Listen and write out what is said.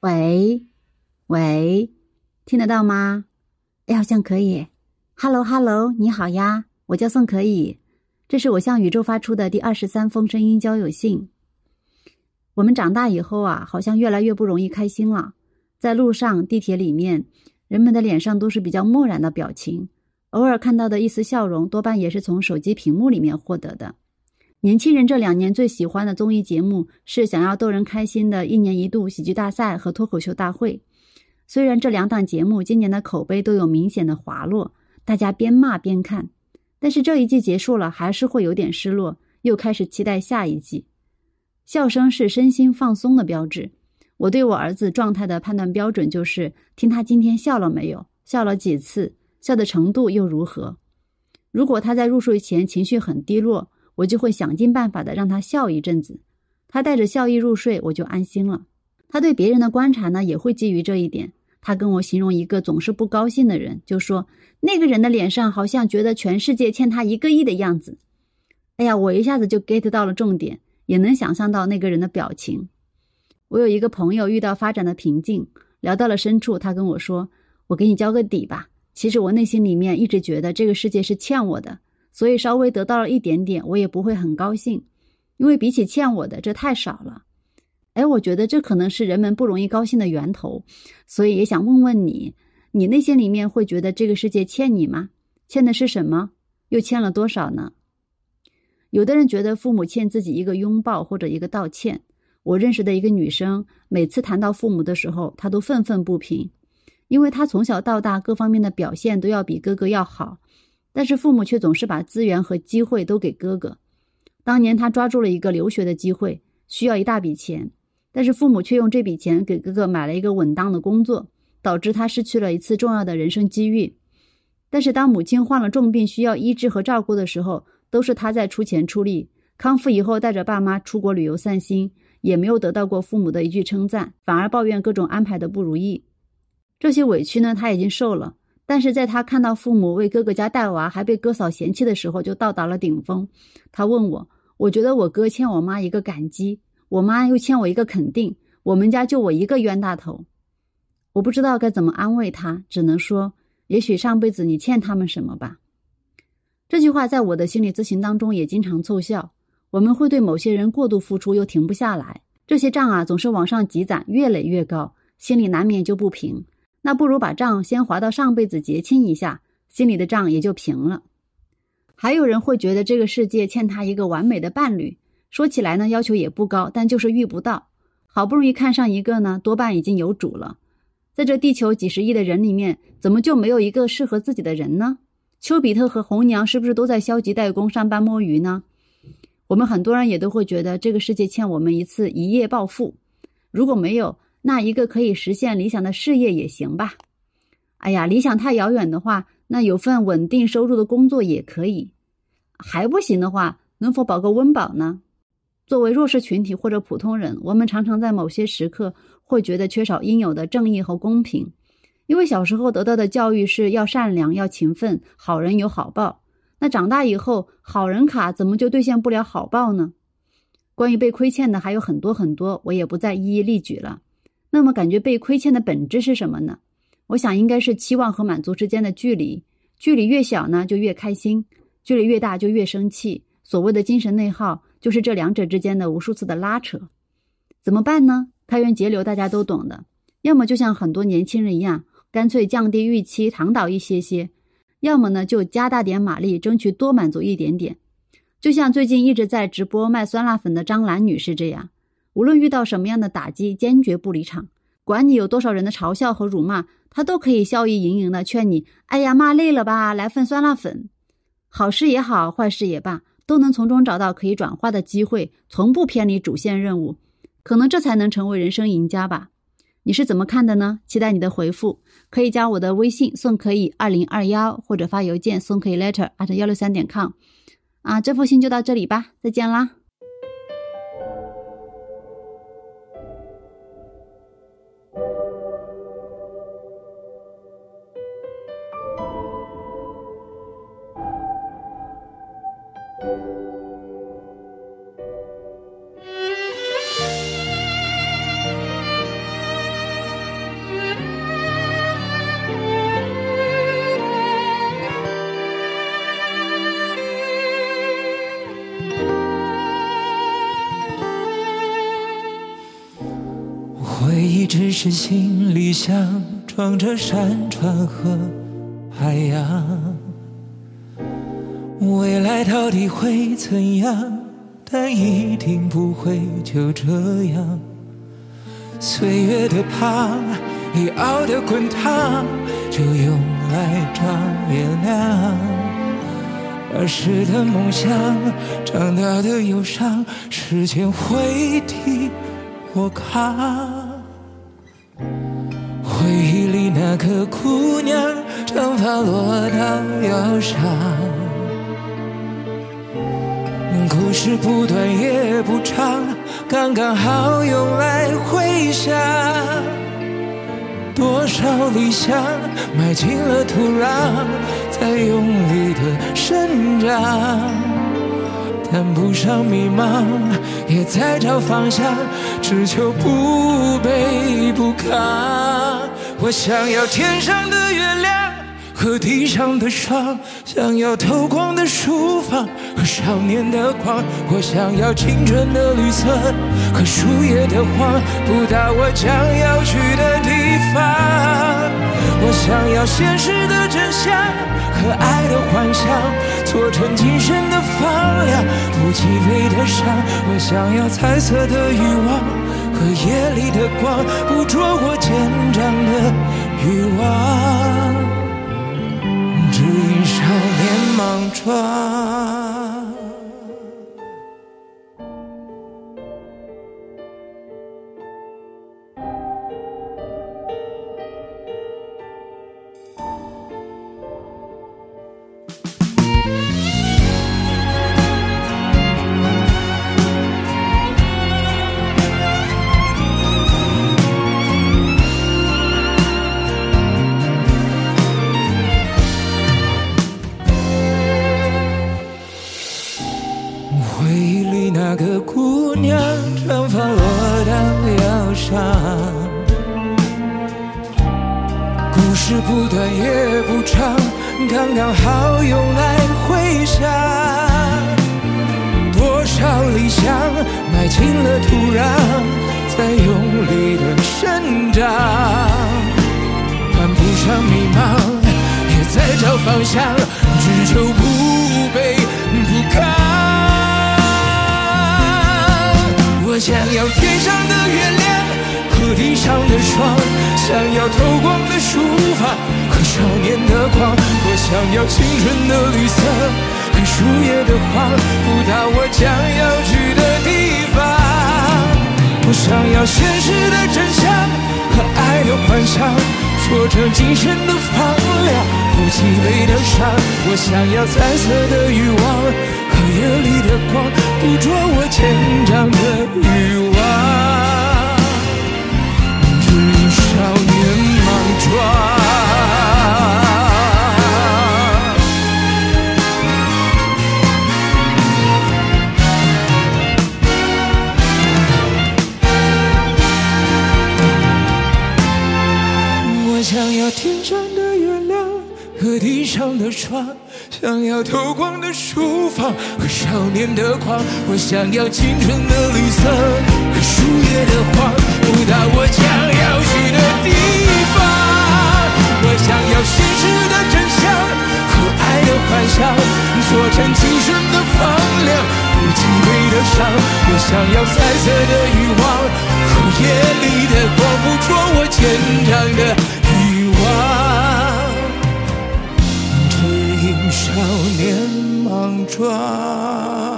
喂，喂，听得到吗？哎，好像可以。Hello，Hello，你好呀，我叫宋可以，这是我向宇宙发出的第二十三封声音交友信。我们长大以后啊，好像越来越不容易开心了。在路上、地铁里面，人们的脸上都是比较漠然的表情，偶尔看到的一丝笑容，多半也是从手机屏幕里面获得的。年轻人这两年最喜欢的综艺节目是想要逗人开心的一年一度喜剧大赛和脱口秀大会。虽然这两档节目今年的口碑都有明显的滑落，大家边骂边看，但是这一季结束了，还是会有点失落，又开始期待下一季。笑声是身心放松的标志。我对我儿子状态的判断标准就是听他今天笑了没有，笑了几次，笑的程度又如何。如果他在入睡前情绪很低落，我就会想尽办法的让他笑一阵子，他带着笑意入睡，我就安心了。他对别人的观察呢，也会基于这一点。他跟我形容一个总是不高兴的人，就说那个人的脸上好像觉得全世界欠他一个亿的样子。哎呀，我一下子就 get 到了重点，也能想象到那个人的表情。我有一个朋友遇到发展的瓶颈，聊到了深处，他跟我说：“我给你交个底吧，其实我内心里面一直觉得这个世界是欠我的。”所以稍微得到了一点点，我也不会很高兴，因为比起欠我的，这太少了。哎，我觉得这可能是人们不容易高兴的源头，所以也想问问你，你内心里面会觉得这个世界欠你吗？欠的是什么？又欠了多少呢？有的人觉得父母欠自己一个拥抱或者一个道歉。我认识的一个女生，每次谈到父母的时候，她都愤愤不平，因为她从小到大各方面的表现都要比哥哥要好。但是父母却总是把资源和机会都给哥哥。当年他抓住了一个留学的机会，需要一大笔钱，但是父母却用这笔钱给哥哥买了一个稳当的工作，导致他失去了一次重要的人生机遇。但是当母亲患了重病需要医治和照顾的时候，都是他在出钱出力。康复以后带着爸妈出国旅游散心，也没有得到过父母的一句称赞，反而抱怨各种安排的不如意。这些委屈呢，他已经受了。但是在他看到父母为哥哥家带娃还被哥嫂嫌弃的时候，就到达了顶峰。他问我：“我觉得我哥欠我妈一个感激，我妈又欠我一个肯定，我们家就我一个冤大头。”我不知道该怎么安慰他，只能说：“也许上辈子你欠他们什么吧。”这句话在我的心理咨询当中也经常奏效。我们会对某些人过度付出，又停不下来，这些账啊总是往上积攒，越累越高，心里难免就不平。那不如把账先划到上辈子结清一下，心里的账也就平了。还有人会觉得这个世界欠他一个完美的伴侣，说起来呢要求也不高，但就是遇不到。好不容易看上一个呢，多半已经有主了。在这地球几十亿的人里面，怎么就没有一个适合自己的人呢？丘比特和红娘是不是都在消极怠工、上班摸鱼呢？我们很多人也都会觉得这个世界欠我们一次一夜暴富，如果没有。那一个可以实现理想的事业也行吧。哎呀，理想太遥远的话，那有份稳定收入的工作也可以。还不行的话，能否保个温饱呢？作为弱势群体或者普通人，我们常常在某些时刻会觉得缺少应有的正义和公平，因为小时候得到的教育是要善良、要勤奋，好人有好报。那长大以后，好人卡怎么就兑现不了好报呢？关于被亏欠的还有很多很多，我也不再一一例举了。那么，感觉被亏欠的本质是什么呢？我想应该是期望和满足之间的距离。距离越小呢，就越开心；距离越大，就越生气。所谓的精神内耗，就是这两者之间的无数次的拉扯。怎么办呢？开源节流，大家都懂的。要么就像很多年轻人一样，干脆降低预期，躺倒一些些；要么呢，就加大点马力，争取多满足一点点。就像最近一直在直播卖酸辣粉的张兰女士这样。无论遇到什么样的打击，坚决不离场。管你有多少人的嘲笑和辱骂，他都可以笑意盈盈的劝你：“哎呀，骂累了吧？来份酸辣粉。”好事也好，坏事也罢，都能从中找到可以转化的机会，从不偏离主线任务。可能这才能成为人生赢家吧？你是怎么看的呢？期待你的回复，可以加我的微信宋可以二零二幺，或者发邮件宋可以 letter at 幺六三点 com。啊，这封信就到这里吧，再见啦。回忆只是行李箱，装着山川和海洋。未来到底会怎样？但一定不会就这样。岁月的胖，已熬得滚烫，就用来装月亮。儿时的梦想，长大的忧伤，时间会替我扛。回忆里那个姑娘，长发落到腰上。故事不短也不长，刚刚好用来回想。多少理想埋进了土壤，在用力的生长。谈不上迷茫，也在找方向，只求不卑不亢。我想要天上的月亮。和地上的霜，想要透光的书房和少年的狂。我想要青春的绿色和树叶的黄，不到我将要去的地方。我想要现实的真相和爱的幻想，做成今生的放量，不击飞的伤。我想要彩色的欲望和夜里的光，捕捉我坚强的欲望。年不短也不长，刚刚好用来回想。多少理想埋进了土壤，在用力的生长。谈不上迷茫，也在找方向，只求不卑不亢。我想要天上的月亮和地上的霜，想要透光的书房和少年的狂。我想要青春的绿色和树叶的黄，不到我将要去的地方。我想要现实的真相和爱的幻想，做成精神的放量，不积累的伤。我想要彩色的欲望和。夜里的光，捕捉我坚强的欲望。和地上的霜。想要透光的书房和少年的狂，我想要青春的绿色和树叶的黄，不到我将要去的地方。我想要现实的真相和爱的幻想，做成今生的放量，不击飞的伤。我想要彩色的欲望和夜里的光，捕捉我坚强的。少年莽撞。